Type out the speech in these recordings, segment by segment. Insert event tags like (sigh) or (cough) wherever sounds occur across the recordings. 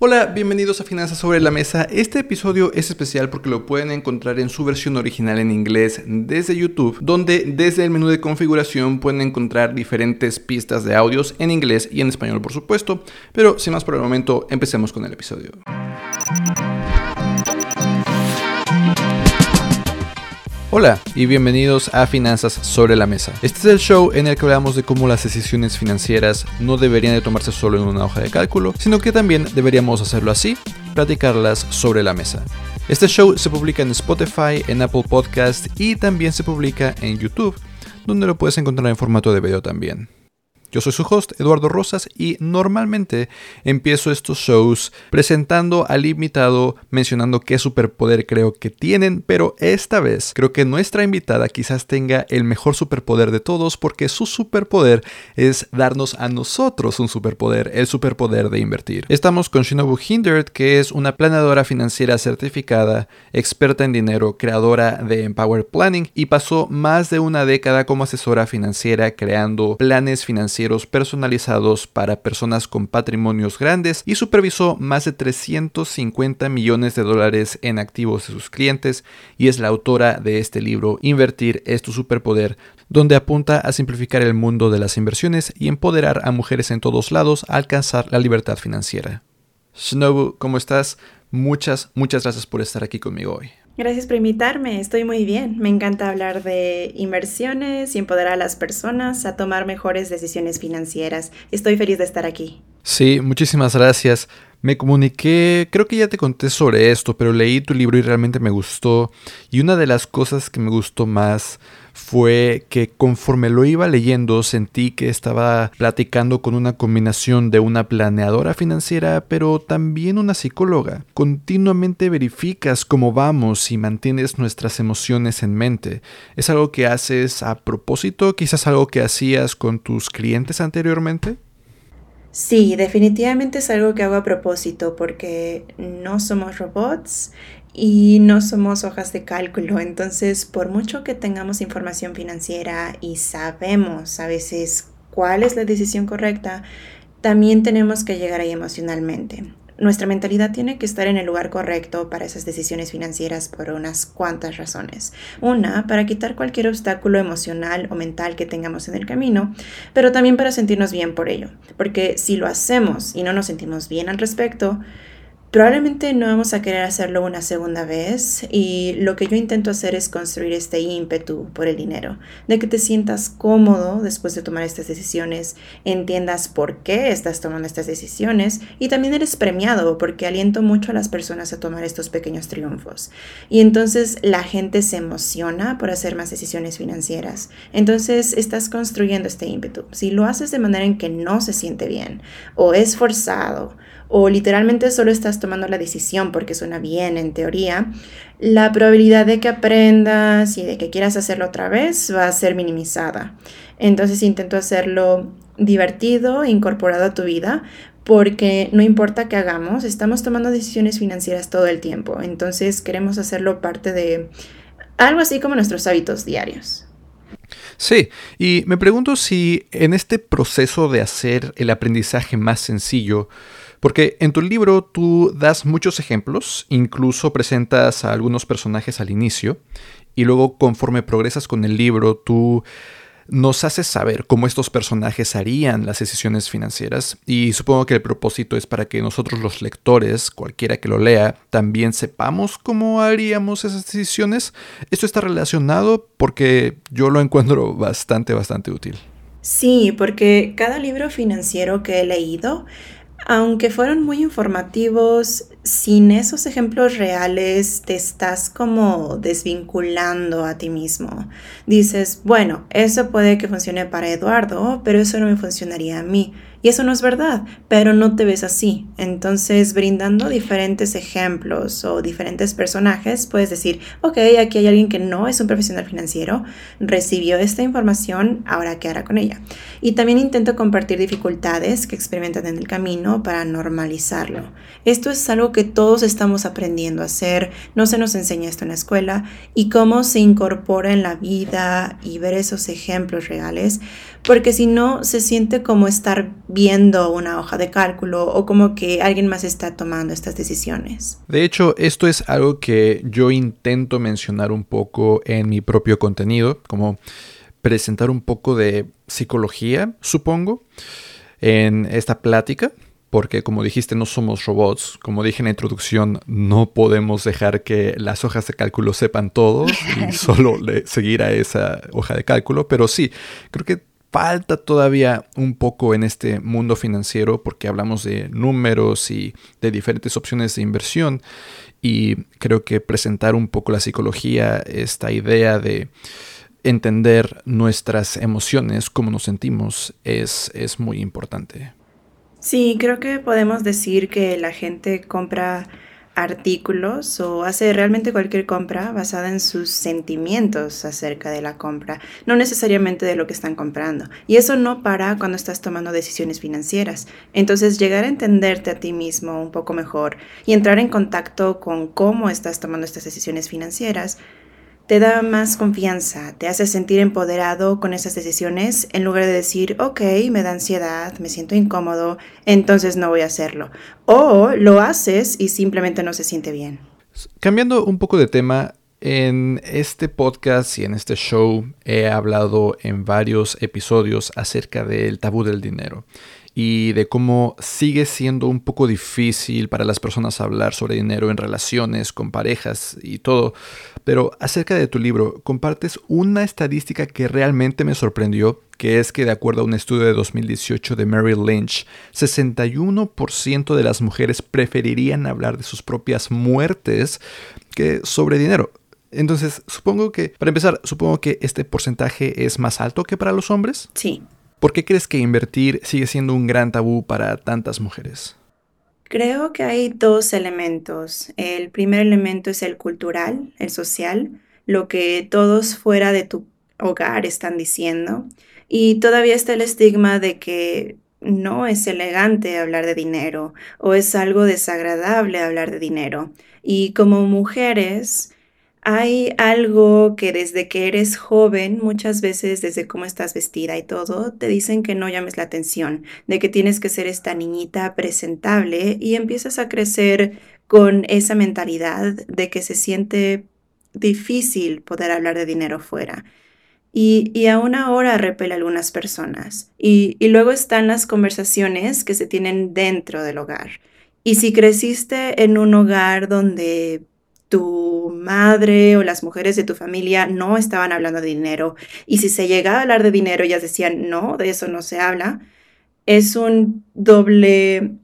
Hola, bienvenidos a Finanzas sobre la Mesa. Este episodio es especial porque lo pueden encontrar en su versión original en inglés desde YouTube, donde desde el menú de configuración pueden encontrar diferentes pistas de audios en inglés y en español, por supuesto. Pero sin más por el momento, empecemos con el episodio. Hola y bienvenidos a Finanzas sobre la Mesa. Este es el show en el que hablamos de cómo las decisiones financieras no deberían de tomarse solo en una hoja de cálculo, sino que también deberíamos hacerlo así, platicarlas sobre la mesa. Este show se publica en Spotify, en Apple Podcast y también se publica en YouTube, donde lo puedes encontrar en formato de video también. Yo soy su host, Eduardo Rosas, y normalmente empiezo estos shows presentando al invitado, mencionando qué superpoder creo que tienen, pero esta vez creo que nuestra invitada quizás tenga el mejor superpoder de todos, porque su superpoder es darnos a nosotros un superpoder, el superpoder de invertir. Estamos con Shinobu Hindert, que es una planeadora financiera certificada, experta en dinero, creadora de Empower Planning, y pasó más de una década como asesora financiera creando planes financieros personalizados para personas con patrimonios grandes y supervisó más de 350 millones de dólares en activos de sus clientes y es la autora de este libro Invertir es tu superpoder, donde apunta a simplificar el mundo de las inversiones y empoderar a mujeres en todos lados a alcanzar la libertad financiera. Shinobu, ¿cómo estás? Muchas, muchas gracias por estar aquí conmigo hoy. Gracias por invitarme, estoy muy bien. Me encanta hablar de inversiones y empoderar a las personas a tomar mejores decisiones financieras. Estoy feliz de estar aquí. Sí, muchísimas gracias. Me comuniqué, creo que ya te conté sobre esto, pero leí tu libro y realmente me gustó. Y una de las cosas que me gustó más fue que conforme lo iba leyendo sentí que estaba platicando con una combinación de una planeadora financiera pero también una psicóloga. Continuamente verificas cómo vamos y mantienes nuestras emociones en mente. ¿Es algo que haces a propósito? ¿Quizás algo que hacías con tus clientes anteriormente? Sí, definitivamente es algo que hago a propósito porque no somos robots y no somos hojas de cálculo. Entonces, por mucho que tengamos información financiera y sabemos a veces cuál es la decisión correcta, también tenemos que llegar ahí emocionalmente. Nuestra mentalidad tiene que estar en el lugar correcto para esas decisiones financieras por unas cuantas razones. Una, para quitar cualquier obstáculo emocional o mental que tengamos en el camino, pero también para sentirnos bien por ello. Porque si lo hacemos y no nos sentimos bien al respecto, Probablemente no vamos a querer hacerlo una segunda vez y lo que yo intento hacer es construir este ímpetu por el dinero, de que te sientas cómodo después de tomar estas decisiones, entiendas por qué estás tomando estas decisiones y también eres premiado porque aliento mucho a las personas a tomar estos pequeños triunfos. Y entonces la gente se emociona por hacer más decisiones financieras. Entonces estás construyendo este ímpetu. Si lo haces de manera en que no se siente bien o es forzado, o literalmente solo estás tomando la decisión porque suena bien en teoría, la probabilidad de que aprendas y de que quieras hacerlo otra vez va a ser minimizada. Entonces intento hacerlo divertido, incorporado a tu vida, porque no importa qué hagamos, estamos tomando decisiones financieras todo el tiempo. Entonces queremos hacerlo parte de algo así como nuestros hábitos diarios. Sí, y me pregunto si en este proceso de hacer el aprendizaje más sencillo, porque en tu libro tú das muchos ejemplos, incluso presentas a algunos personajes al inicio, y luego conforme progresas con el libro tú nos haces saber cómo estos personajes harían las decisiones financieras y supongo que el propósito es para que nosotros los lectores, cualquiera que lo lea, también sepamos cómo haríamos esas decisiones. Esto está relacionado porque yo lo encuentro bastante, bastante útil. Sí, porque cada libro financiero que he leído aunque fueron muy informativos, sin esos ejemplos reales te estás como desvinculando a ti mismo. Dices, bueno, eso puede que funcione para Eduardo, pero eso no me funcionaría a mí. Y eso no es verdad, pero no te ves así. Entonces, brindando diferentes ejemplos o diferentes personajes, puedes decir, ok, aquí hay alguien que no es un profesional financiero, recibió esta información, ahora qué hará con ella. Y también intento compartir dificultades que experimentan en el camino para normalizarlo. Esto es algo que todos estamos aprendiendo a hacer, no se nos enseña esto en la escuela y cómo se incorpora en la vida y ver esos ejemplos reales, porque si no se siente como estar viendo una hoja de cálculo o como que alguien más está tomando estas decisiones. De hecho, esto es algo que yo intento mencionar un poco en mi propio contenido, como presentar un poco de psicología, supongo, en esta plática porque como dijiste no somos robots, como dije en la introducción, no podemos dejar que las hojas de cálculo sepan todo y (laughs) solo seguir a esa hoja de cálculo, pero sí, creo que falta todavía un poco en este mundo financiero porque hablamos de números y de diferentes opciones de inversión y creo que presentar un poco la psicología, esta idea de entender nuestras emociones, cómo nos sentimos, es, es muy importante. Sí, creo que podemos decir que la gente compra artículos o hace realmente cualquier compra basada en sus sentimientos acerca de la compra, no necesariamente de lo que están comprando. Y eso no para cuando estás tomando decisiones financieras. Entonces, llegar a entenderte a ti mismo un poco mejor y entrar en contacto con cómo estás tomando estas decisiones financieras te da más confianza, te hace sentir empoderado con esas decisiones en lugar de decir, ok, me da ansiedad, me siento incómodo, entonces no voy a hacerlo. O lo haces y simplemente no se siente bien. Cambiando un poco de tema, en este podcast y en este show he hablado en varios episodios acerca del tabú del dinero y de cómo sigue siendo un poco difícil para las personas hablar sobre dinero en relaciones con parejas y todo. Pero acerca de tu libro, compartes una estadística que realmente me sorprendió, que es que de acuerdo a un estudio de 2018 de Mary Lynch, 61% de las mujeres preferirían hablar de sus propias muertes que sobre dinero. Entonces, supongo que, para empezar, supongo que este porcentaje es más alto que para los hombres. Sí, ¿Por qué crees que invertir sigue siendo un gran tabú para tantas mujeres? Creo que hay dos elementos. El primer elemento es el cultural, el social, lo que todos fuera de tu hogar están diciendo. Y todavía está el estigma de que no es elegante hablar de dinero o es algo desagradable hablar de dinero. Y como mujeres, hay algo que desde que eres joven, muchas veces desde cómo estás vestida y todo, te dicen que no llames la atención, de que tienes que ser esta niñita presentable y empiezas a crecer con esa mentalidad de que se siente difícil poder hablar de dinero fuera. Y, y aún ahora repele a algunas personas. Y, y luego están las conversaciones que se tienen dentro del hogar. Y si creciste en un hogar donde tu madre o las mujeres de tu familia no estaban hablando de dinero y si se llegaba a hablar de dinero ellas decían, no, de eso no se habla, es un doble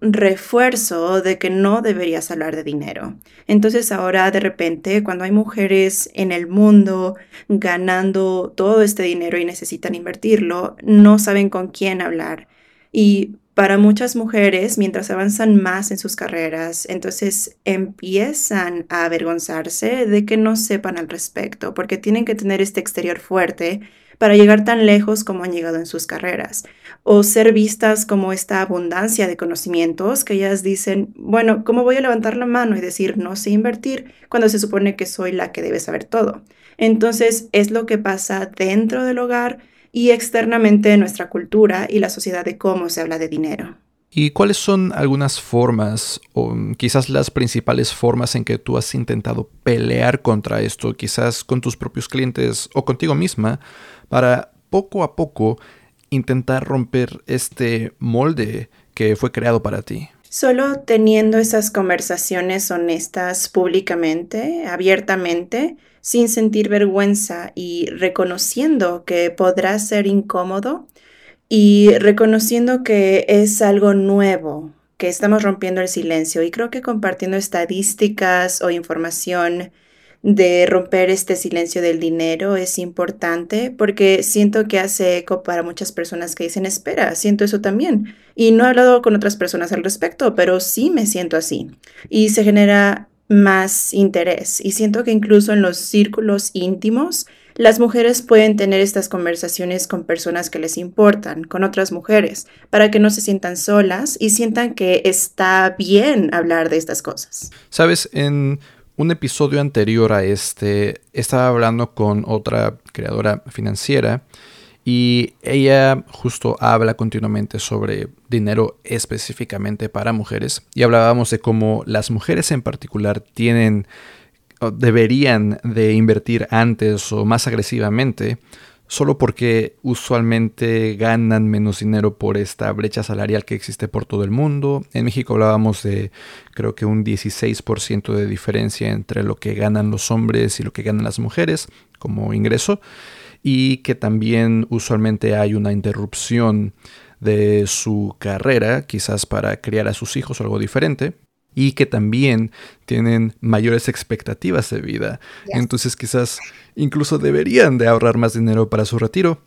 refuerzo de que no deberías hablar de dinero. Entonces ahora de repente cuando hay mujeres en el mundo ganando todo este dinero y necesitan invertirlo, no saben con quién hablar. Y para muchas mujeres, mientras avanzan más en sus carreras, entonces empiezan a avergonzarse de que no sepan al respecto, porque tienen que tener este exterior fuerte para llegar tan lejos como han llegado en sus carreras, o ser vistas como esta abundancia de conocimientos que ellas dicen, bueno, ¿cómo voy a levantar la mano y decir no sé invertir cuando se supone que soy la que debe saber todo? Entonces es lo que pasa dentro del hogar y externamente nuestra cultura y la sociedad de cómo se habla de dinero. ¿Y cuáles son algunas formas o quizás las principales formas en que tú has intentado pelear contra esto, quizás con tus propios clientes o contigo misma, para poco a poco intentar romper este molde que fue creado para ti? Solo teniendo esas conversaciones honestas públicamente, abiertamente, sin sentir vergüenza y reconociendo que podrá ser incómodo y reconociendo que es algo nuevo, que estamos rompiendo el silencio. Y creo que compartiendo estadísticas o información de romper este silencio del dinero es importante porque siento que hace eco para muchas personas que dicen, espera, siento eso también. Y no he hablado con otras personas al respecto, pero sí me siento así. Y se genera más interés. Y siento que incluso en los círculos íntimos, las mujeres pueden tener estas conversaciones con personas que les importan, con otras mujeres, para que no se sientan solas y sientan que está bien hablar de estas cosas. Sabes, en un episodio anterior a este, estaba hablando con otra creadora financiera y ella justo habla continuamente sobre dinero específicamente para mujeres. Y hablábamos de cómo las mujeres en particular tienen deberían de invertir antes o más agresivamente solo porque usualmente ganan menos dinero por esta brecha salarial que existe por todo el mundo. En México hablábamos de creo que un 16% de diferencia entre lo que ganan los hombres y lo que ganan las mujeres como ingreso y que también usualmente hay una interrupción de su carrera, quizás para criar a sus hijos o algo diferente, y que también tienen mayores expectativas de vida. Entonces quizás incluso deberían de ahorrar más dinero para su retiro.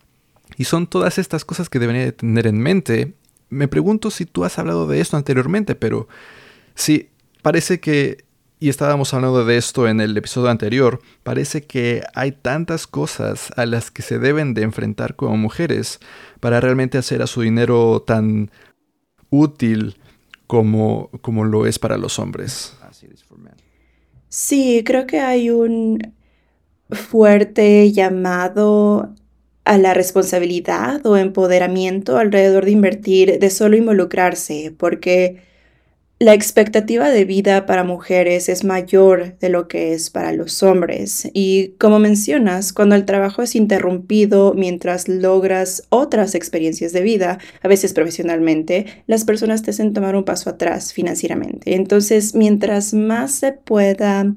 Y son todas estas cosas que deberían de tener en mente. Me pregunto si tú has hablado de esto anteriormente, pero sí, parece que y estábamos hablando de esto en el episodio anterior, parece que hay tantas cosas a las que se deben de enfrentar como mujeres para realmente hacer a su dinero tan útil como, como lo es para los hombres. Sí, creo que hay un fuerte llamado a la responsabilidad o empoderamiento alrededor de invertir, de solo involucrarse, porque la expectativa de vida para mujeres es mayor de lo que es para los hombres y como mencionas, cuando el trabajo es interrumpido mientras logras otras experiencias de vida, a veces profesionalmente, las personas te hacen tomar un paso atrás financieramente. Entonces, mientras más se pueda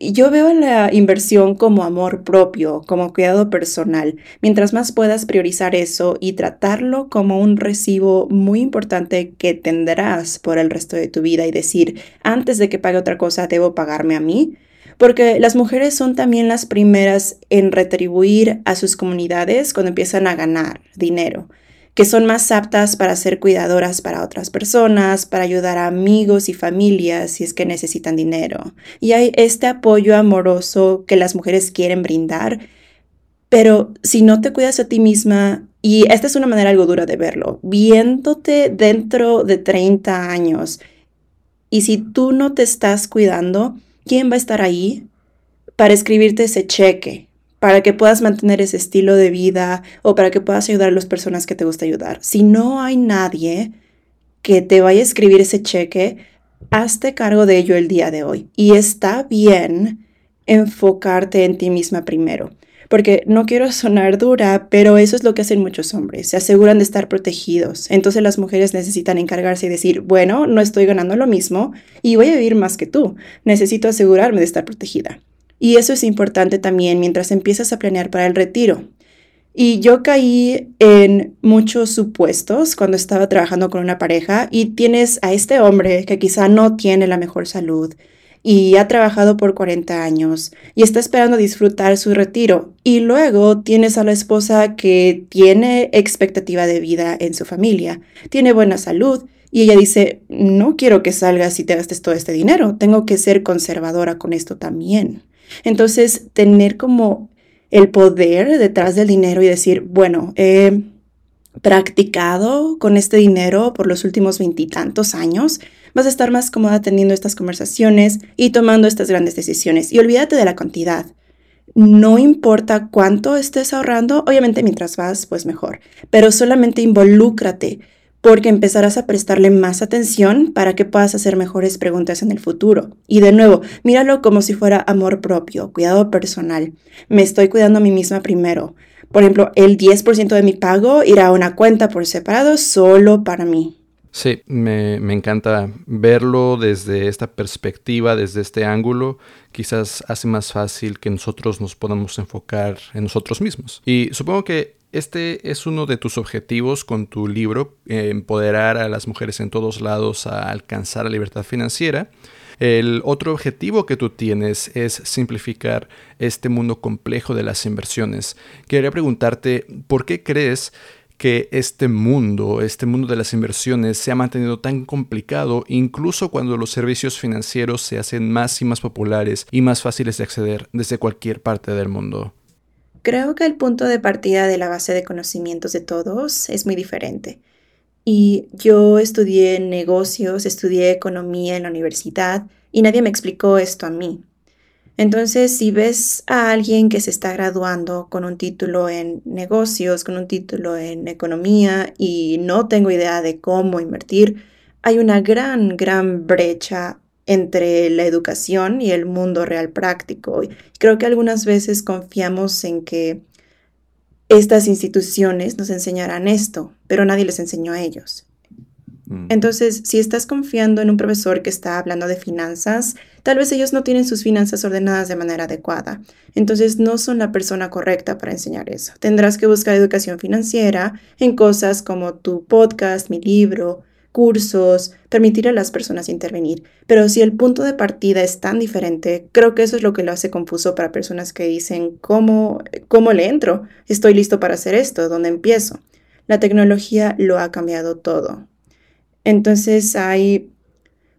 yo veo la inversión como amor propio, como cuidado personal. Mientras más puedas priorizar eso y tratarlo como un recibo muy importante que tendrás por el resto de tu vida y decir, antes de que pague otra cosa, debo pagarme a mí. Porque las mujeres son también las primeras en retribuir a sus comunidades cuando empiezan a ganar dinero que son más aptas para ser cuidadoras para otras personas, para ayudar a amigos y familias si es que necesitan dinero. Y hay este apoyo amoroso que las mujeres quieren brindar, pero si no te cuidas a ti misma, y esta es una manera algo dura de verlo, viéndote dentro de 30 años, y si tú no te estás cuidando, ¿quién va a estar ahí para escribirte ese cheque? Para que puedas mantener ese estilo de vida o para que puedas ayudar a las personas que te gusta ayudar. Si no hay nadie que te vaya a escribir ese cheque, hazte cargo de ello el día de hoy. Y está bien enfocarte en ti misma primero. Porque no quiero sonar dura, pero eso es lo que hacen muchos hombres. Se aseguran de estar protegidos. Entonces las mujeres necesitan encargarse y decir, bueno, no estoy ganando lo mismo y voy a vivir más que tú. Necesito asegurarme de estar protegida. Y eso es importante también mientras empiezas a planear para el retiro. Y yo caí en muchos supuestos cuando estaba trabajando con una pareja y tienes a este hombre que quizá no tiene la mejor salud y ha trabajado por 40 años y está esperando disfrutar su retiro. Y luego tienes a la esposa que tiene expectativa de vida en su familia, tiene buena salud y ella dice, no quiero que salgas y te gastes todo este dinero, tengo que ser conservadora con esto también. Entonces, tener como el poder detrás del dinero y decir, bueno, he practicado con este dinero por los últimos veintitantos años, vas a estar más cómoda teniendo estas conversaciones y tomando estas grandes decisiones. Y olvídate de la cantidad. No importa cuánto estés ahorrando, obviamente mientras vas, pues mejor, pero solamente involúcrate porque empezarás a prestarle más atención para que puedas hacer mejores preguntas en el futuro. Y de nuevo, míralo como si fuera amor propio, cuidado personal. Me estoy cuidando a mí misma primero. Por ejemplo, el 10% de mi pago irá a una cuenta por separado solo para mí. Sí, me, me, encanta verlo desde esta perspectiva, desde este ángulo. Quizás hace más fácil que nosotros nos podamos enfocar en nosotros mismos. Y supongo que este es uno de tus objetivos con tu libro, empoderar a las mujeres en todos lados a alcanzar la libertad financiera. El otro objetivo que tú tienes es simplificar este mundo complejo de las inversiones. Quería preguntarte, ¿por qué crees que este mundo, este mundo de las inversiones, se ha mantenido tan complicado incluso cuando los servicios financieros se hacen más y más populares y más fáciles de acceder desde cualquier parte del mundo? Creo que el punto de partida de la base de conocimientos de todos es muy diferente. Y yo estudié negocios, estudié economía en la universidad y nadie me explicó esto a mí. Entonces, si ves a alguien que se está graduando con un título en negocios, con un título en economía y no tengo idea de cómo invertir, hay una gran, gran brecha entre la educación y el mundo real práctico. creo que algunas veces confiamos en que estas instituciones nos enseñarán esto, pero nadie les enseñó a ellos. Mm. Entonces, si estás confiando en un profesor que está hablando de finanzas, tal vez ellos no tienen sus finanzas ordenadas de manera adecuada. Entonces, no son la persona correcta para enseñar eso. Tendrás que buscar educación financiera en cosas como tu podcast, mi libro, cursos, permitir a las personas intervenir. Pero si el punto de partida es tan diferente, creo que eso es lo que lo hace confuso para personas que dicen, ¿cómo, cómo le entro? Estoy listo para hacer esto, ¿dónde empiezo? La tecnología lo ha cambiado todo. Entonces hay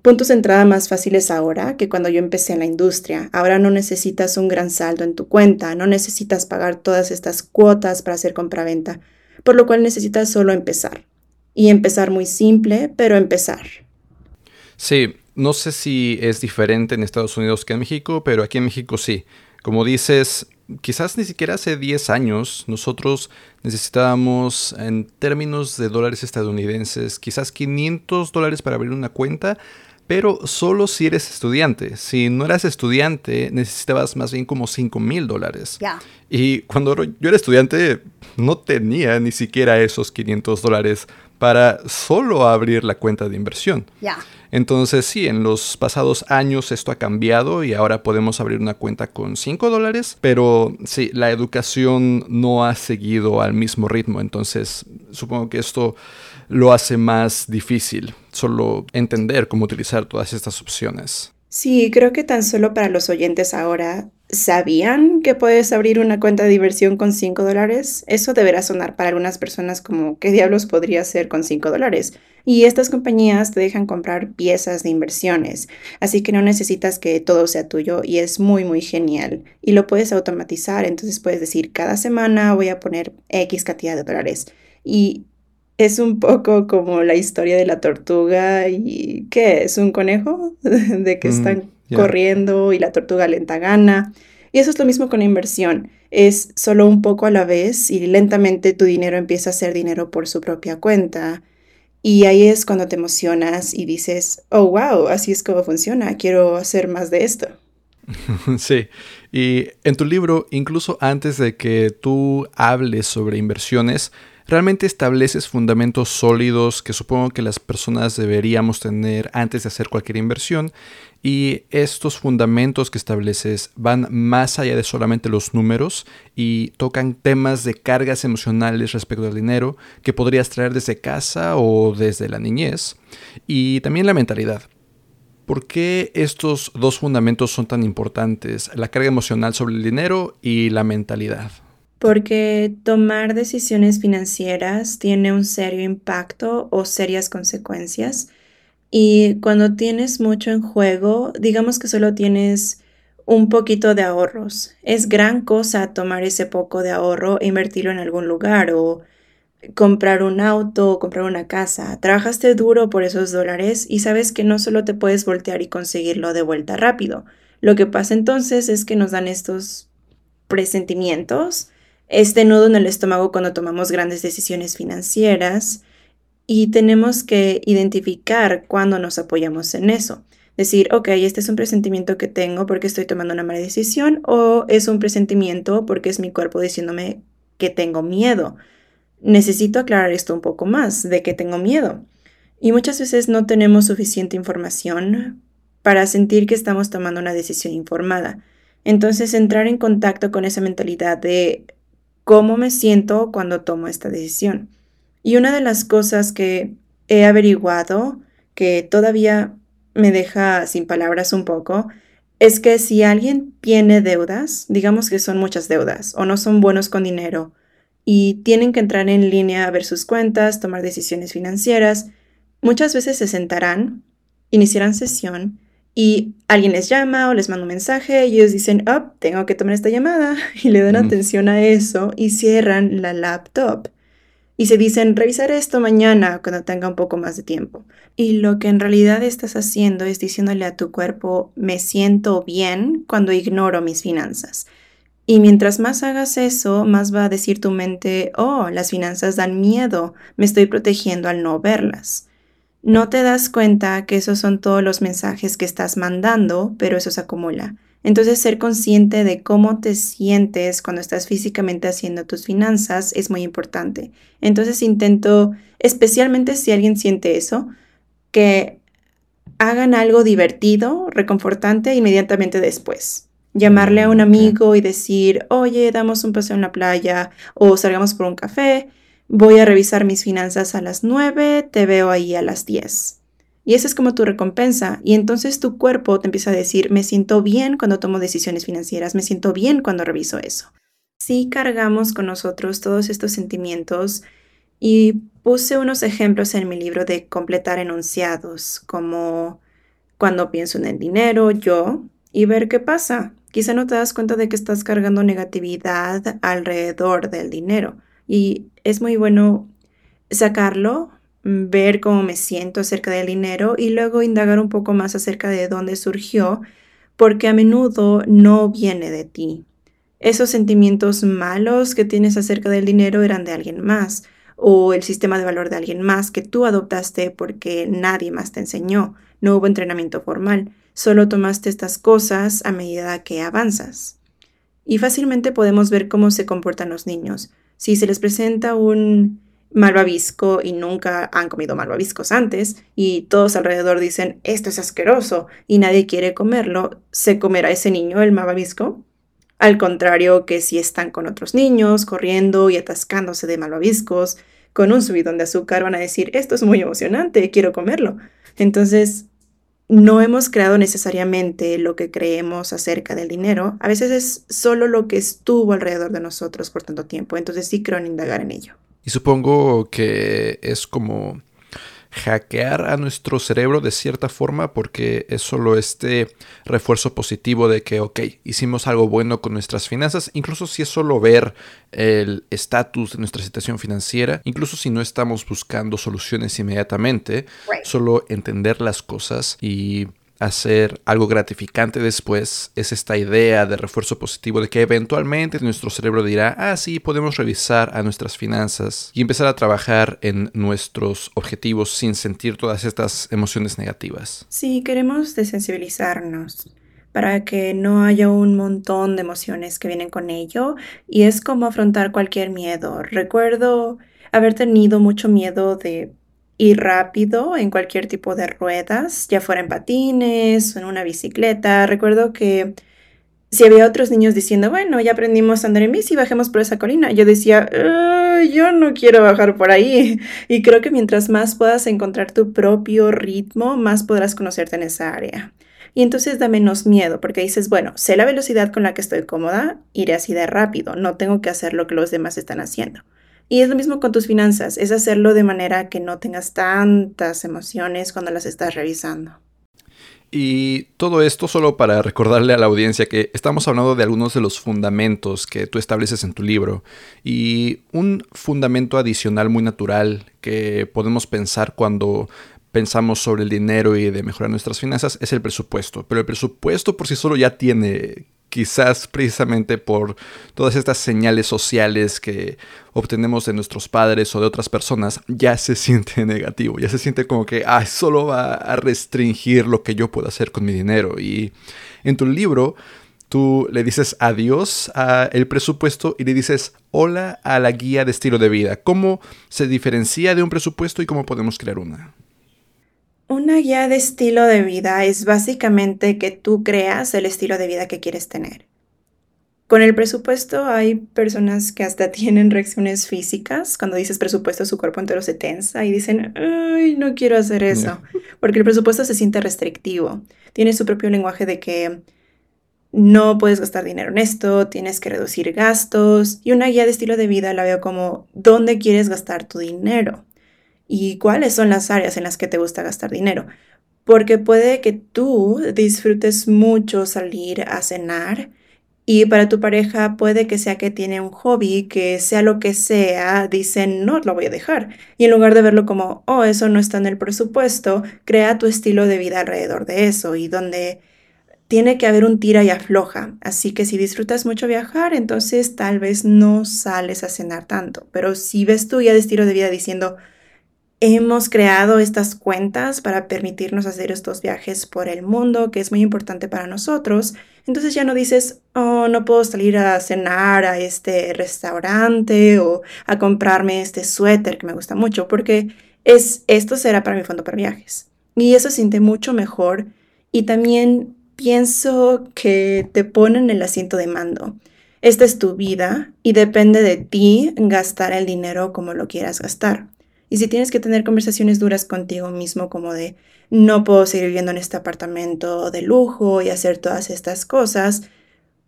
puntos de entrada más fáciles ahora que cuando yo empecé en la industria. Ahora no necesitas un gran saldo en tu cuenta, no necesitas pagar todas estas cuotas para hacer compraventa, por lo cual necesitas solo empezar y empezar muy simple, pero empezar. Sí, no sé si es diferente en Estados Unidos que en México, pero aquí en México sí. Como dices, quizás ni siquiera hace 10 años nosotros necesitábamos en términos de dólares estadounidenses quizás 500 dólares para abrir una cuenta, pero solo si eres estudiante. Si no eras estudiante, necesitabas más bien como 5 mil dólares. Y cuando yo era estudiante, no tenía ni siquiera esos 500 dólares para solo abrir la cuenta de inversión. Entonces sí, en los pasados años esto ha cambiado y ahora podemos abrir una cuenta con 5 dólares, pero sí, la educación no ha seguido al mismo ritmo, entonces supongo que esto lo hace más difícil, solo entender cómo utilizar todas estas opciones. Sí, creo que tan solo para los oyentes ahora ¿Sabían que puedes abrir una cuenta de diversión con 5 dólares? Eso deberá sonar para algunas personas como ¿qué diablos podría hacer con 5 dólares? Y estas compañías te dejan comprar piezas de inversiones, así que no necesitas que todo sea tuyo y es muy muy genial. Y lo puedes automatizar, entonces puedes decir cada semana voy a poner X cantidad de dólares. Y es un poco como la historia de la tortuga y ¿qué es? ¿Un conejo? (laughs) de que mm. están corriendo y la tortuga lenta gana. Y eso es lo mismo con la inversión. Es solo un poco a la vez y lentamente tu dinero empieza a ser dinero por su propia cuenta. Y ahí es cuando te emocionas y dices, oh, wow, así es como funciona, quiero hacer más de esto. (laughs) Sí, y en tu libro, incluso antes de que tú hables sobre inversiones, realmente estableces fundamentos sólidos que supongo que las personas deberíamos tener antes de hacer cualquier inversión y estos fundamentos que estableces van más allá de solamente los números y tocan temas de cargas emocionales respecto al dinero que podrías traer desde casa o desde la niñez y también la mentalidad. ¿Por qué estos dos fundamentos son tan importantes? La carga emocional sobre el dinero y la mentalidad. Porque tomar decisiones financieras tiene un serio impacto o serias consecuencias y cuando tienes mucho en juego, digamos que solo tienes un poquito de ahorros. Es gran cosa tomar ese poco de ahorro e invertirlo en algún lugar o comprar un auto o comprar una casa. Trabajaste duro por esos dólares y sabes que no solo te puedes voltear y conseguirlo de vuelta rápido. Lo que pasa entonces es que nos dan estos presentimientos, este nudo en el estómago cuando tomamos grandes decisiones financieras y tenemos que identificar cuándo nos apoyamos en eso. Decir, ok, este es un presentimiento que tengo porque estoy tomando una mala decisión o es un presentimiento porque es mi cuerpo diciéndome que tengo miedo. Necesito aclarar esto un poco más, de que tengo miedo. Y muchas veces no tenemos suficiente información para sentir que estamos tomando una decisión informada. Entonces, entrar en contacto con esa mentalidad de cómo me siento cuando tomo esta decisión. Y una de las cosas que he averiguado, que todavía me deja sin palabras un poco, es que si alguien tiene deudas, digamos que son muchas deudas o no son buenos con dinero, y tienen que entrar en línea a ver sus cuentas, tomar decisiones financieras. Muchas veces se sentarán, iniciarán sesión y alguien les llama o les manda un mensaje y ellos dicen, oh, tengo que tomar esta llamada (laughs) y le dan atención a eso y cierran la laptop. Y se dicen, revisar esto mañana cuando tenga un poco más de tiempo. Y lo que en realidad estás haciendo es diciéndole a tu cuerpo, me siento bien cuando ignoro mis finanzas. Y mientras más hagas eso, más va a decir tu mente, oh, las finanzas dan miedo, me estoy protegiendo al no verlas. No te das cuenta que esos son todos los mensajes que estás mandando, pero eso se acumula. Entonces ser consciente de cómo te sientes cuando estás físicamente haciendo tus finanzas es muy importante. Entonces intento, especialmente si alguien siente eso, que hagan algo divertido, reconfortante inmediatamente después. Llamarle a un mm, amigo y decir, oye, damos un paseo en la playa o salgamos por un café voy a revisar mis finanzas a las 9, te veo ahí a las 10. Y esa es como tu recompensa. Y entonces tu cuerpo te empieza a decir, me siento bien cuando tomo decisiones financieras, me siento bien cuando reviso eso. Sí cargamos con nosotros todos estos sentimientos y puse unos ejemplos en mi libro de completar enunciados, como cuando pienso en el dinero, yo, y ver qué pasa. Quizá no te das cuenta de que estás cargando negatividad alrededor del dinero y es muy bueno sacarlo, ver cómo me siento acerca del dinero y luego indagar un poco más acerca de dónde surgió, porque a menudo no viene de ti. Esos sentimientos malos que tienes acerca del dinero eran de alguien más, o el sistema de valor de alguien más que tú adoptaste porque nadie más te enseñó, no hubo entrenamiento formal, solo tomaste estas cosas a medida que avanzas. Y fácilmente podemos ver cómo se comportan los niños. Si se les presenta un malvavisco y nunca han comido malvaviscos antes y todos alrededor dicen esto es asqueroso y nadie quiere comerlo, ¿se comerá ese niño el malvavisco? Al contrario que si están con otros niños corriendo y atascándose de malvaviscos, con un subidón de azúcar van a decir esto es muy emocionante, quiero comerlo. Entonces, no hemos creado necesariamente lo que creemos acerca del dinero, a veces es solo lo que estuvo alrededor de nosotros por tanto tiempo, entonces sí creo en indagar en ello. Y supongo que es como hackear a nuestro cerebro de cierta forma porque es solo este refuerzo positivo de que, ok, hicimos algo bueno con nuestras finanzas, incluso si es solo ver el estatus de nuestra situación financiera, incluso si no estamos buscando soluciones inmediatamente, solo entender las cosas y hacer algo gratificante después es esta idea de refuerzo positivo de que eventualmente nuestro cerebro dirá, ah, sí, podemos revisar a nuestras finanzas y empezar a trabajar en nuestros objetivos sin sentir todas estas emociones negativas. Sí, queremos desensibilizarnos para que no haya un montón de emociones que vienen con ello y es como afrontar cualquier miedo. Recuerdo haber tenido mucho miedo de y rápido en cualquier tipo de ruedas, ya fuera en patines o en una bicicleta. Recuerdo que si había otros niños diciendo, bueno, ya aprendimos a andar en bici, bajemos por esa colina, yo decía, yo no quiero bajar por ahí. Y creo que mientras más puedas encontrar tu propio ritmo, más podrás conocerte en esa área. Y entonces da menos miedo porque dices, bueno, sé la velocidad con la que estoy cómoda, iré así de rápido, no tengo que hacer lo que los demás están haciendo. Y es lo mismo con tus finanzas, es hacerlo de manera que no tengas tantas emociones cuando las estás revisando. Y todo esto solo para recordarle a la audiencia que estamos hablando de algunos de los fundamentos que tú estableces en tu libro. Y un fundamento adicional muy natural que podemos pensar cuando pensamos sobre el dinero y de mejorar nuestras finanzas es el presupuesto. Pero el presupuesto por sí solo ya tiene quizás precisamente por todas estas señales sociales que obtenemos de nuestros padres o de otras personas, ya se siente (laughs) negativo, ya se siente como que ah, solo va a restringir lo que yo puedo hacer con mi dinero. Y en tu libro tú le dices adiós al presupuesto y le dices hola a la guía de estilo de vida. ¿Cómo se diferencia de un presupuesto y cómo podemos crear una? Una guía de estilo de vida es básicamente que tú creas el estilo de vida que quieres tener. Con el presupuesto hay personas que hasta (laughs) tienen reacciones físicas. Cuando dices presupuesto, su cuerpo entero se tensa y dicen, ay, no quiero hacer eso. Porque el presupuesto se siente restrictivo. Tiene su propio lenguaje de que no puedes gastar dinero en esto, tienes que reducir gastos y una guía de estilo de vida la veo como dónde quieres gastar tu dinero y cuáles son las áreas en las que te gusta gastar dinero. Porque puede que tú disfrutes mucho salir a cenar y para tu pareja puede que sea que tiene un hobby, que sea lo que sea, dicen, no, lo voy a dejar. Y en lugar de verlo como, oh, eso no está en el presupuesto, crea tu estilo de vida alrededor de eso y donde tiene que haber un tira y afloja. Así que si disfrutas mucho viajar, entonces tal vez no sales a cenar tanto. Pero si ves tu guía de estilo de vida diciendo, hemos creado estas cuentas para permitirnos hacer estos viajes por el mundo, que es muy importante para nosotros, entonces ya no dices, oh, no puedo salir a cenar a este restaurante o a comprarme este suéter que me gusta mucho, porque es, esto será para mi fondo para viajes. Y eso se siente mucho mejor y también pienso que te ponen el asiento de mando. Esta es tu vida y depende de ti gastar el dinero como lo quieras gastar. Y si tienes que tener conversaciones duras contigo mismo como de no puedo seguir viviendo en este apartamento de lujo y hacer todas estas cosas,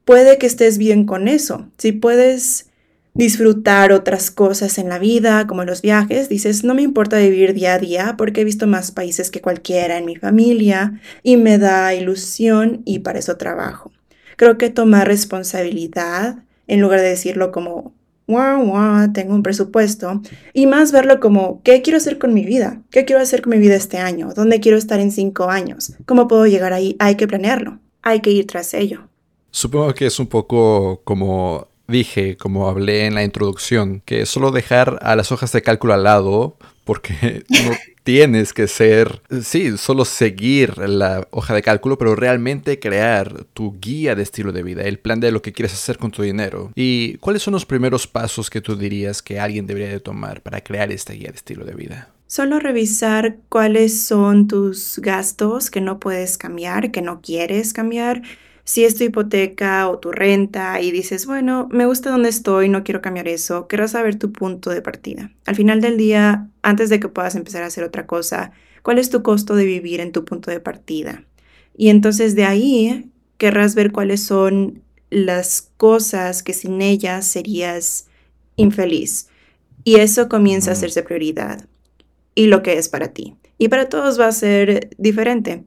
puede que estés bien con eso. Si puedes disfrutar otras cosas en la vida, como los viajes. Dices, no me importa vivir día a día porque he visto más países que cualquiera en mi familia y me da ilusión y para eso trabajo. Creo que tomar responsabilidad en lugar de decirlo como, wow, wow, tengo un presupuesto, y más verlo como, ¿qué quiero hacer con mi vida? ¿Qué quiero hacer con mi vida este año? ¿Dónde quiero estar en cinco años? ¿Cómo puedo llegar ahí? Hay que planearlo, hay que ir tras ello. Supongo que es un poco como dije, como hablé en la introducción, que solo dejar a las hojas de cálculo al lado, porque (laughs) tienes que ser, sí, solo seguir la hoja de cálculo, pero realmente crear tu guía de estilo de vida, el plan de lo que quieres hacer con tu dinero. ¿Y cuáles son los primeros pasos que tú dirías que alguien debería de tomar para crear esta guía de estilo de vida? Solo revisar cuáles son tus gastos que no puedes cambiar, que no quieres cambiar si es tu hipoteca o tu renta y dices, bueno, me gusta donde estoy, no quiero cambiar eso, querrás saber tu punto de partida. Al final del día, antes de que puedas empezar a hacer otra cosa, ¿cuál es tu costo de vivir en tu punto de partida? Y entonces de ahí querrás ver cuáles son las cosas que sin ellas serías infeliz. Y eso comienza a hacerse prioridad y lo que es para ti. Y para todos va a ser diferente.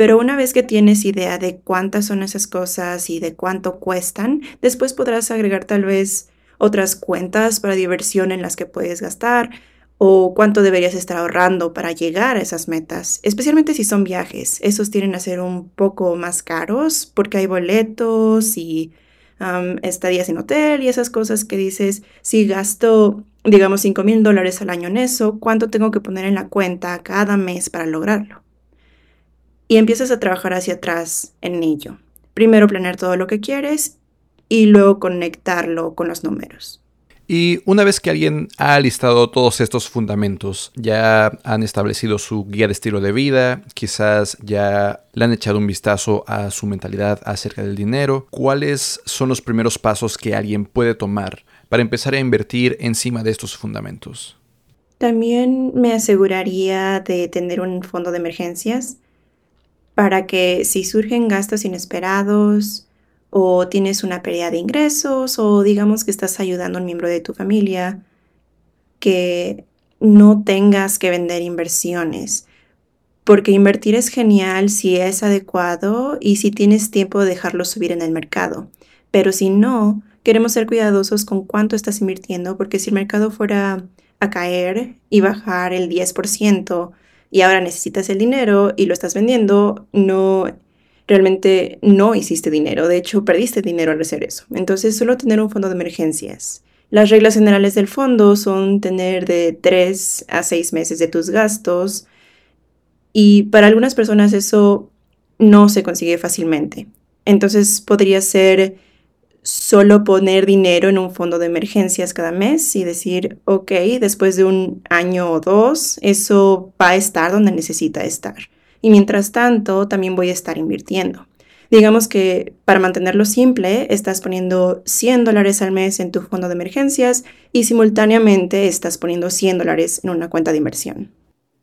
Pero una vez que tienes idea de cuántas son esas cosas y de cuánto cuestan, después podrás agregar tal vez otras cuentas para diversión en las que puedes gastar o cuánto deberías estar ahorrando para llegar a esas metas, especialmente si son viajes. Esos tienen a ser un poco más caros porque hay boletos y estadías en hotel y esas cosas que dices, si gasto, digamos, 5 mil dólares al año en eso, ¿cuánto tengo que poner en la cuenta cada mes para lograrlo? Y empiezas a trabajar hacia atrás en ello. Primero planear todo lo que quieres y luego conectarlo con los números. Y una vez que alguien ha listado todos estos fundamentos, ya han establecido su guía de estilo de vida, quizás ya le han echado un vistazo a su mentalidad acerca del dinero, ¿cuáles son los primeros pasos que alguien puede tomar para empezar a invertir encima de estos fundamentos? También me aseguraría de tener un fondo de emergencias para que si surgen gastos inesperados o tienes una pérdida de ingresos o digamos que estás ayudando a un miembro de tu familia, que no tengas que vender inversiones. Porque invertir es genial si es adecuado y si tienes tiempo de dejarlo subir en el mercado. Pero si no, queremos ser cuidadosos con cuánto estás invirtiendo porque si el mercado fuera a caer y bajar el 10%, y ahora necesitas el dinero y lo estás vendiendo, no realmente no hiciste dinero, de hecho perdiste dinero al hacer eso. Entonces solo tener un fondo de emergencias. Las reglas generales del fondo son tener de 3 a 6 meses de tus gastos y para algunas personas eso no se consigue fácilmente. Entonces podría ser solo poner dinero en un fondo de emergencias cada mes y decir, ok, después de un año o dos, eso va a estar donde necesita estar. Y mientras tanto, también voy a estar invirtiendo. Digamos que para mantenerlo simple, estás poniendo 100 dólares al mes en tu fondo de emergencias y simultáneamente estás poniendo 100 dólares en una cuenta de inversión.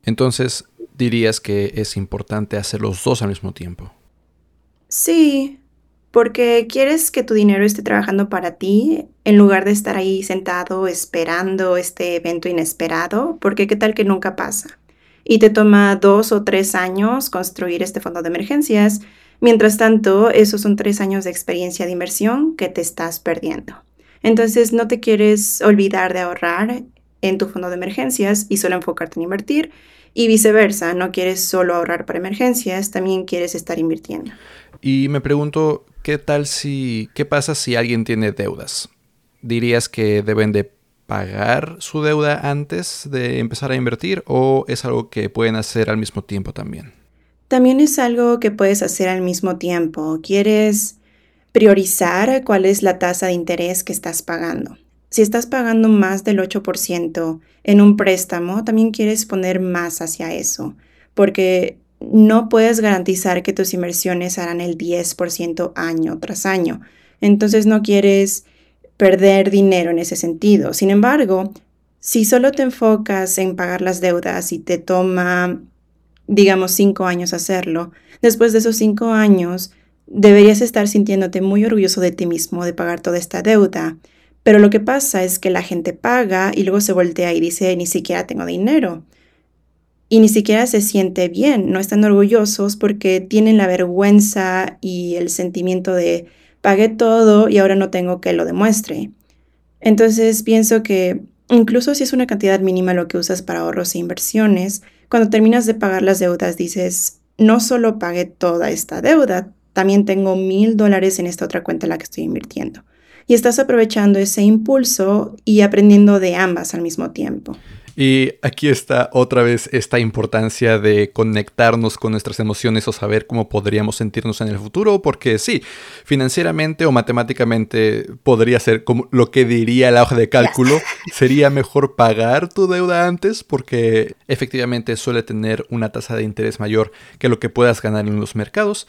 Entonces, dirías que es importante hacer los dos al mismo tiempo. Sí, porque quieres que tu dinero esté trabajando para ti en lugar de estar ahí sentado esperando este evento inesperado, porque qué tal que nunca pasa. Y te toma dos o tres años construir este fondo de emergencias. Mientras tanto, esos son tres años de experiencia de inversión que te estás perdiendo. Entonces, no te quieres olvidar de ahorrar en tu fondo de emergencias y solo enfocarte en invertir. Y viceversa, no quieres solo ahorrar para emergencias, también quieres estar invirtiendo. Y me pregunto, ¿qué tal si, qué pasa si alguien tiene deudas? ¿Dirías que deben de pagar su deuda antes de empezar a invertir o es algo que pueden hacer al mismo tiempo también? También es algo que puedes hacer al mismo tiempo. ¿Quieres priorizar cuál es la tasa de interés que estás pagando? Si estás pagando más del 8% en un préstamo, también quieres poner más hacia eso, porque no puedes garantizar que tus inversiones harán el 10% año tras año. Entonces no quieres perder dinero en ese sentido. Sin embargo, si solo te enfocas en pagar las deudas y te toma, digamos, cinco años hacerlo, después de esos cinco años deberías estar sintiéndote muy orgulloso de ti mismo de pagar toda esta deuda. Pero lo que pasa es que la gente paga y luego se voltea y dice, ni siquiera tengo dinero y ni siquiera se siente bien, no están orgullosos porque tienen la vergüenza y el sentimiento de pagué todo y ahora no tengo que lo demuestre. Entonces pienso que incluso si es una cantidad mínima lo que usas para ahorros e inversiones, cuando terminas de pagar las deudas dices, no solo pagué toda esta deuda, también tengo mil dólares en esta otra cuenta en la que estoy invirtiendo. Y estás aprovechando ese impulso y aprendiendo de ambas al mismo tiempo. Y aquí está otra vez esta importancia de conectarnos con nuestras emociones o saber cómo podríamos sentirnos en el futuro, porque sí, financieramente o matemáticamente podría ser como lo que diría la hoja de cálculo, (laughs) sería mejor pagar tu deuda antes porque efectivamente suele tener una tasa de interés mayor que lo que puedas ganar en los mercados.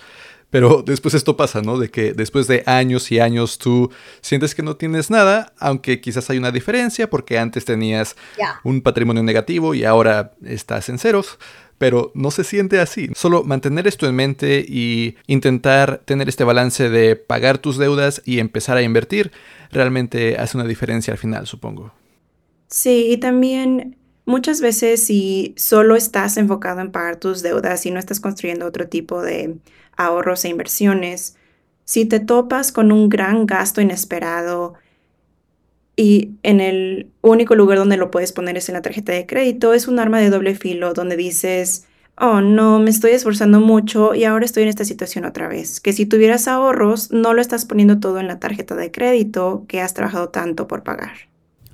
Pero después esto pasa, ¿no? De que después de años y años tú sientes que no tienes nada, aunque quizás hay una diferencia porque antes tenías un patrimonio negativo y ahora estás en ceros. Pero no se siente así. Solo mantener esto en mente y intentar tener este balance de pagar tus deudas y empezar a invertir realmente hace una diferencia al final, supongo. Sí, y también muchas veces si solo estás enfocado en pagar tus deudas y no estás construyendo otro tipo de ahorros e inversiones, si te topas con un gran gasto inesperado y en el único lugar donde lo puedes poner es en la tarjeta de crédito, es un arma de doble filo donde dices, oh no, me estoy esforzando mucho y ahora estoy en esta situación otra vez. Que si tuvieras ahorros, no lo estás poniendo todo en la tarjeta de crédito que has trabajado tanto por pagar.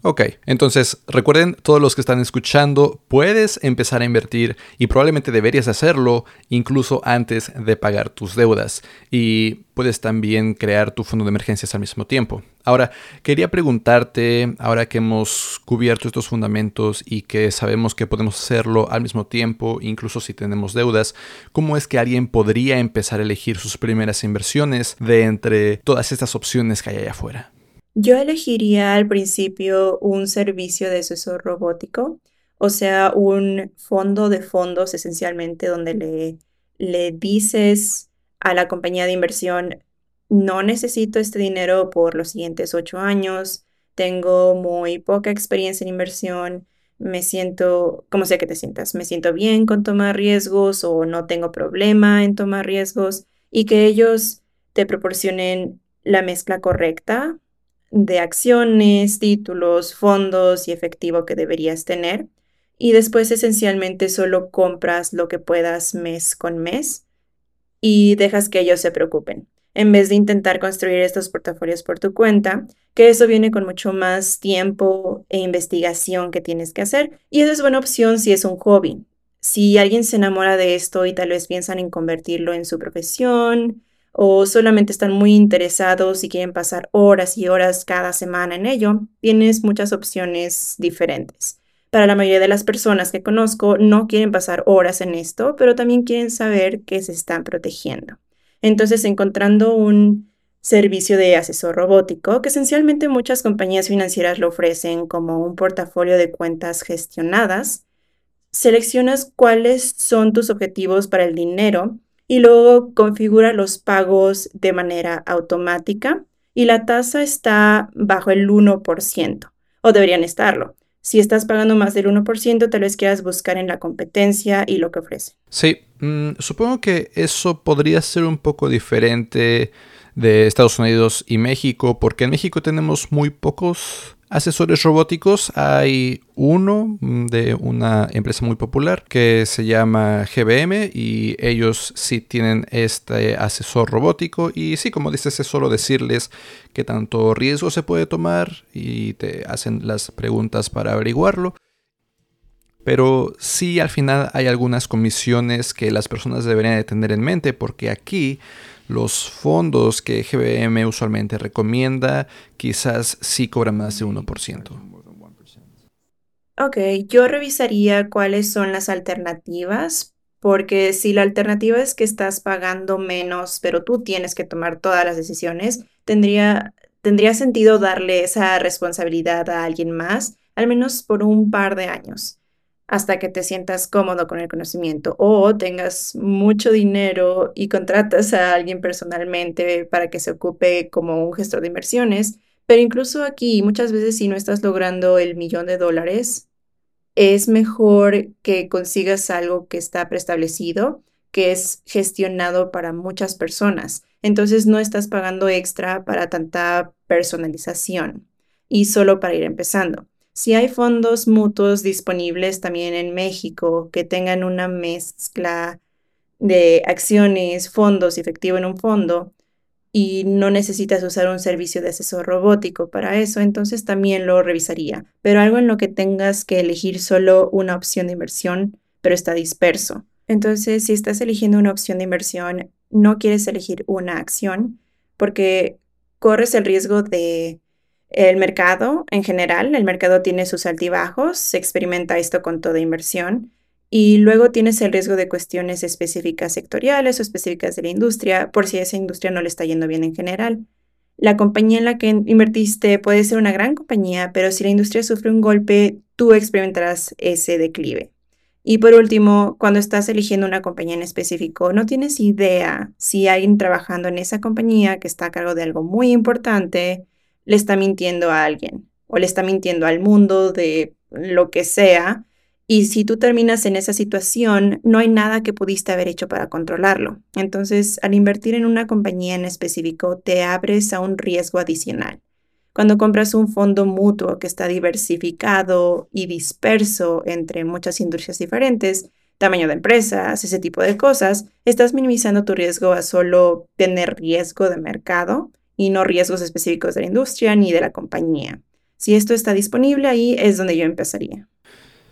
Ok, entonces recuerden, todos los que están escuchando, puedes empezar a invertir y probablemente deberías hacerlo incluso antes de pagar tus deudas. Y puedes también crear tu fondo de emergencias al mismo tiempo. Ahora, quería preguntarte, ahora que hemos cubierto estos fundamentos y que sabemos que podemos hacerlo al mismo tiempo, incluso si tenemos deudas, ¿cómo es que alguien podría empezar a elegir sus primeras inversiones de entre todas estas opciones que hay allá afuera? Yo elegiría al principio un servicio de asesor robótico, o sea, un fondo de fondos esencialmente donde le, le dices a la compañía de inversión, no necesito este dinero por los siguientes ocho años, tengo muy poca experiencia en inversión, me siento, como sea que te sientas, me siento bien con tomar riesgos o no tengo problema en tomar riesgos y que ellos te proporcionen la mezcla correcta de acciones, títulos, fondos y efectivo que deberías tener. Y después esencialmente solo compras lo que puedas mes con mes y dejas que ellos se preocupen. En vez de intentar construir estos portafolios por tu cuenta, que eso viene con mucho más tiempo e investigación que tienes que hacer. Y eso es buena opción si es un hobby. Si alguien se enamora de esto y tal vez piensan en convertirlo en su profesión, o solamente están muy interesados y quieren pasar horas y horas cada semana en ello, tienes muchas opciones diferentes. Para la mayoría de las personas que conozco no quieren pasar horas en esto, pero también quieren saber que se están protegiendo. Entonces, encontrando un servicio de asesor robótico, que esencialmente muchas compañías financieras lo ofrecen como un portafolio de cuentas gestionadas, seleccionas cuáles son tus objetivos para el dinero y luego configura los pagos de manera automática y la tasa está bajo el 1% o deberían estarlo. Si estás pagando más del 1%, tal vez quieras buscar en la competencia y lo que ofrece. Sí, mm, supongo que eso podría ser un poco diferente de Estados Unidos y México, porque en México tenemos muy pocos asesores robóticos. Hay uno de una empresa muy popular que se llama GBM y ellos sí tienen este asesor robótico y sí, como dices, es solo decirles qué tanto riesgo se puede tomar y te hacen las preguntas para averiguarlo. Pero sí al final hay algunas comisiones que las personas deberían de tener en mente porque aquí los fondos que GBM usualmente recomienda quizás sí cobran más de 1%. Ok, yo revisaría cuáles son las alternativas, porque si la alternativa es que estás pagando menos, pero tú tienes que tomar todas las decisiones, tendría, tendría sentido darle esa responsabilidad a alguien más, al menos por un par de años hasta que te sientas cómodo con el conocimiento o tengas mucho dinero y contratas a alguien personalmente para que se ocupe como un gestor de inversiones. Pero incluso aquí, muchas veces si no estás logrando el millón de dólares, es mejor que consigas algo que está preestablecido, que es gestionado para muchas personas. Entonces no estás pagando extra para tanta personalización y solo para ir empezando. Si hay fondos mutuos disponibles también en México que tengan una mezcla de acciones, fondos efectivo en un fondo y no necesitas usar un servicio de asesor robótico para eso, entonces también lo revisaría. Pero algo en lo que tengas que elegir solo una opción de inversión, pero está disperso. Entonces, si estás eligiendo una opción de inversión, no quieres elegir una acción porque corres el riesgo de el mercado en general, el mercado tiene sus altibajos, se experimenta esto con toda inversión y luego tienes el riesgo de cuestiones específicas sectoriales o específicas de la industria, por si a esa industria no le está yendo bien en general. La compañía en la que invertiste puede ser una gran compañía, pero si la industria sufre un golpe, tú experimentarás ese declive. Y por último, cuando estás eligiendo una compañía en específico, no tienes idea si alguien trabajando en esa compañía que está a cargo de algo muy importante, le está mintiendo a alguien o le está mintiendo al mundo de lo que sea. Y si tú terminas en esa situación, no hay nada que pudiste haber hecho para controlarlo. Entonces, al invertir en una compañía en específico, te abres a un riesgo adicional. Cuando compras un fondo mutuo que está diversificado y disperso entre muchas industrias diferentes, tamaño de empresas, ese tipo de cosas, estás minimizando tu riesgo a solo tener riesgo de mercado y no riesgos específicos de la industria ni de la compañía. Si esto está disponible ahí es donde yo empezaría.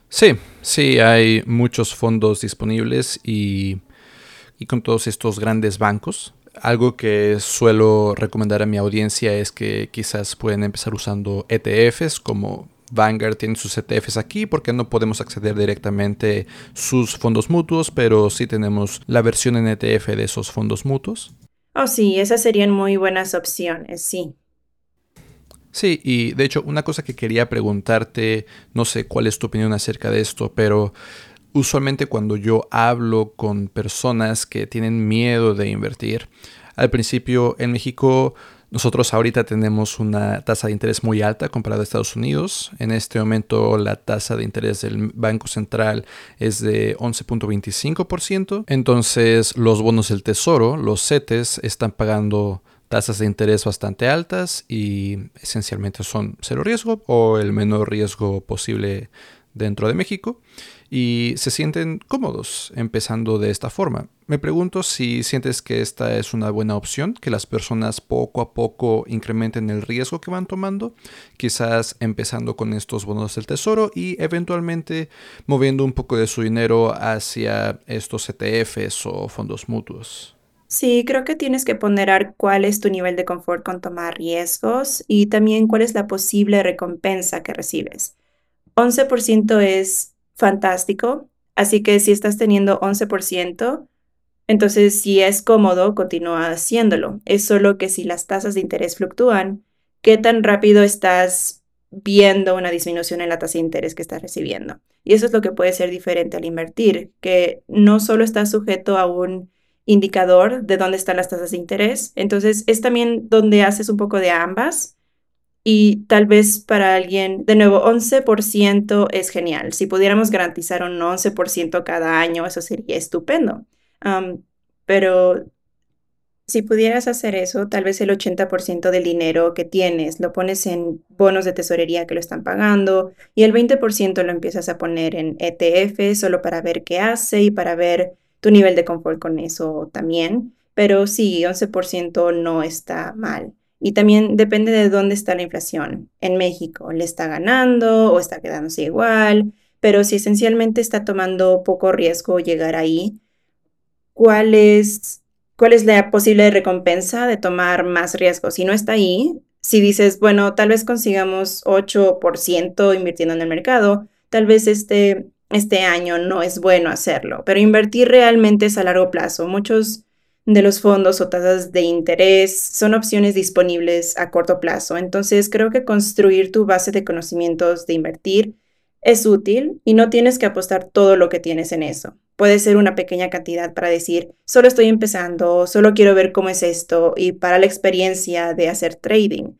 Sí, sí, hay muchos fondos disponibles y, y con todos estos grandes bancos. Algo que suelo recomendar a mi audiencia es que quizás pueden empezar usando ETFs como Vanguard tiene sus ETFs aquí porque no podemos acceder directamente sus fondos mutuos, pero sí tenemos la versión en ETF de esos fondos mutuos. Oh, sí, esas serían muy buenas opciones, sí. Sí, y de hecho una cosa que quería preguntarte, no sé cuál es tu opinión acerca de esto, pero usualmente cuando yo hablo con personas que tienen miedo de invertir, al principio en México nosotros ahorita tenemos una tasa de interés muy alta comparada a Estados Unidos. En este momento la tasa de interés del Banco Central es de 11.25%. Entonces los bonos del Tesoro, los CETES, están pagando tasas de interés bastante altas y esencialmente son cero riesgo o el menor riesgo posible dentro de México y se sienten cómodos empezando de esta forma. Me pregunto si sientes que esta es una buena opción, que las personas poco a poco incrementen el riesgo que van tomando, quizás empezando con estos bonos del tesoro y eventualmente moviendo un poco de su dinero hacia estos ETFs o fondos mutuos. Sí, creo que tienes que ponderar cuál es tu nivel de confort con tomar riesgos y también cuál es la posible recompensa que recibes. 11% es fantástico. Así que si estás teniendo 11%, entonces si es cómodo, continúa haciéndolo. Es solo que si las tasas de interés fluctúan, ¿qué tan rápido estás viendo una disminución en la tasa de interés que estás recibiendo? Y eso es lo que puede ser diferente al invertir, que no solo estás sujeto a un indicador de dónde están las tasas de interés. Entonces, es también donde haces un poco de ambas. Y tal vez para alguien, de nuevo, 11% es genial. Si pudiéramos garantizar un 11% cada año, eso sería estupendo. pero si pudieras hacer eso, tal vez el 80% del dinero que tienes lo pones en bonos de tesorería que lo están pagando y el 20% lo empiezas a poner en ETF solo para ver qué hace y para ver tu nivel de confort con eso también. Pero sí, 11% no está mal. Y también depende de dónde está la inflación. En México, ¿le está ganando o está quedándose igual? Pero si esencialmente está tomando poco riesgo llegar ahí, ¿cuál es cuál es la posible recompensa de tomar más riesgo. Si no está ahí, si dices, bueno, tal vez consigamos 8% invirtiendo en el mercado, tal vez este, este año no es bueno hacerlo, pero invertir realmente es a largo plazo. Muchos de los fondos o tasas de interés son opciones disponibles a corto plazo. Entonces, creo que construir tu base de conocimientos de invertir es útil y no tienes que apostar todo lo que tienes en eso. Puede ser una pequeña cantidad para decir, solo estoy empezando, solo quiero ver cómo es esto y para la experiencia de hacer trading.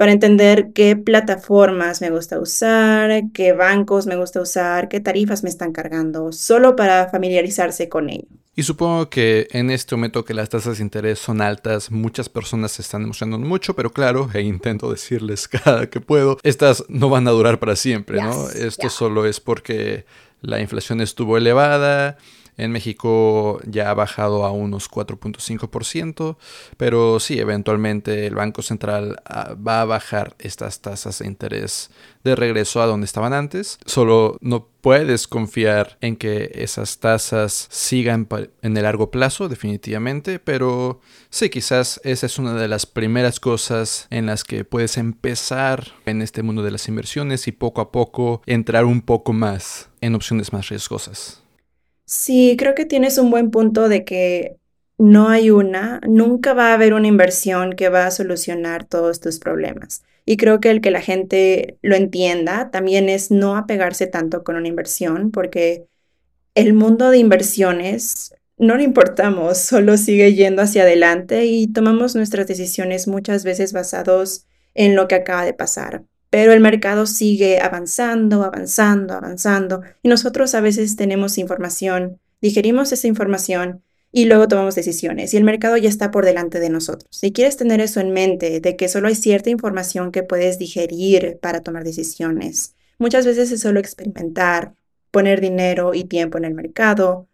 Para entender qué plataformas me gusta usar, qué bancos me gusta usar, qué tarifas me están cargando, solo para familiarizarse con ello. Y supongo que en este momento que las tasas de interés son altas, muchas personas se están emocionando mucho, pero claro, e intento decirles (laughs) cada que puedo, estas no van a durar para siempre, ¿no? Esto solo es porque la inflación estuvo elevada, en México ya ha bajado a unos 4.5%, pero sí, eventualmente el Banco Central ah, va a bajar estas tasas de interés de regreso a donde estaban antes. Solo no puedes confiar en que esas tasas sigan en el largo plazo, definitivamente, pero sí, quizás esa es una de las primeras cosas en las que puedes empezar en este mundo de las inversiones y poco a poco entrar un poco más en opciones más riesgosas. Sí, creo que tienes un buen punto de que no hay una, nunca va a haber una inversión que va a solucionar todos tus problemas. Y creo que el que la gente lo entienda también es no apegarse tanto con una inversión, porque el mundo de inversiones no le importamos, (laughs) solo sigue yendo hacia adelante y tomamos nuestras decisiones muchas veces basados en lo que acaba de pasar pero el mercado sigue avanzando, avanzando, avanzando y nosotros a veces tenemos información, digerimos esa información y luego tomamos decisiones y el mercado ya está por delante de nosotros. Si quieres tener eso en mente, de que solo hay cierta información que puedes digerir para tomar decisiones, muchas veces es solo experimentar, poner dinero y tiempo en el mercado,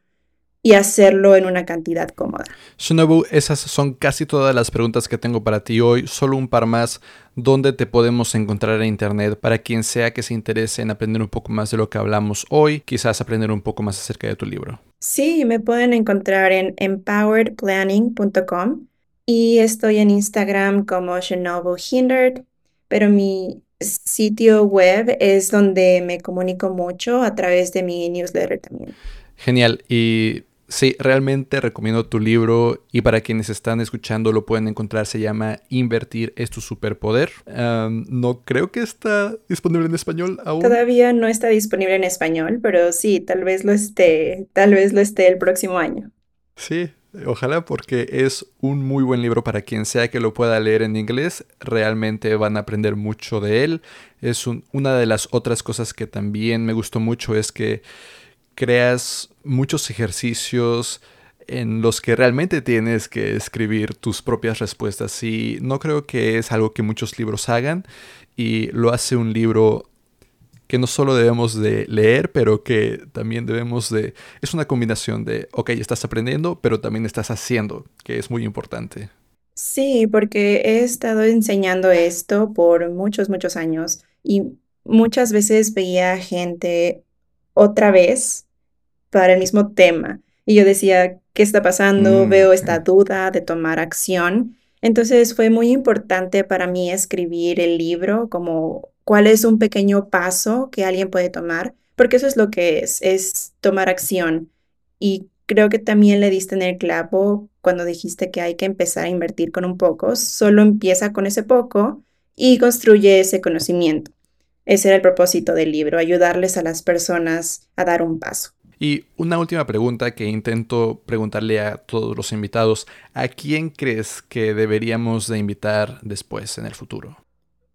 y hacerlo en una cantidad cómoda. Shinobu, esas son casi todas las preguntas que tengo para ti hoy. Solo un par más. ¿Dónde te podemos encontrar en Internet para quien sea que se interese en aprender un poco más de lo que hablamos hoy? Quizás aprender un poco más acerca de tu libro. Sí, me pueden encontrar en empoweredplanning.com y estoy en Instagram como Shinobu Hindert, pero mi sitio web es donde me comunico mucho a través de mi newsletter también. Genial. Y Sí, realmente recomiendo tu libro y para quienes están escuchando lo pueden encontrar, se llama Invertir es tu superpoder. no creo que está disponible en español aún. Todavía no está disponible en español, pero sí, tal vez lo esté, tal vez lo esté el próximo año. Sí, ojalá porque es un muy buen libro para quien sea que lo pueda leer en inglés. Realmente van a aprender mucho de él. Es una de las otras cosas que también me gustó mucho es que creas muchos ejercicios en los que realmente tienes que escribir tus propias respuestas y no creo que es algo que muchos libros hagan y lo hace un libro que no solo debemos de leer, pero que también debemos de... Es una combinación de, ok, estás aprendiendo, pero también estás haciendo, que es muy importante. Sí, porque he estado enseñando esto por muchos, muchos años y muchas veces veía gente otra vez para el mismo tema. Y yo decía, ¿qué está pasando? Mm, Veo esta duda de tomar acción. Entonces fue muy importante para mí escribir el libro como cuál es un pequeño paso que alguien puede tomar, porque eso es lo que es, es tomar acción. Y creo que también le diste en el clavo cuando dijiste que hay que empezar a invertir con un poco, solo empieza con ese poco y construye ese conocimiento. Ese era el propósito del libro, ayudarles a las personas a dar un paso. Y una última pregunta que intento preguntarle a todos los invitados, ¿a quién crees que deberíamos de invitar después en el futuro?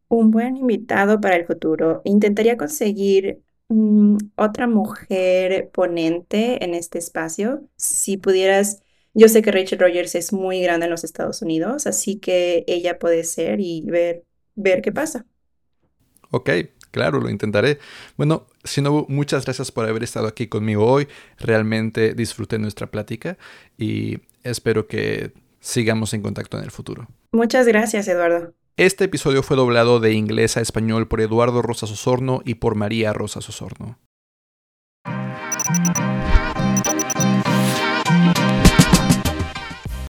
Un buen invitado para el futuro. Intentaría conseguir mm, otra mujer ponente en este espacio. Si pudieras, yo sé que Rachel Rogers es muy grande en los Estados Unidos, así que ella puede ser y ver, ver qué pasa. Ok, claro, lo intentaré. Bueno, si no, muchas gracias por haber estado aquí conmigo hoy. Realmente disfruté nuestra plática y espero que sigamos en contacto en el futuro. Muchas gracias, Eduardo. Este episodio fue doblado de inglés a español por Eduardo Rosas Osorno y por María Rosas Osorno.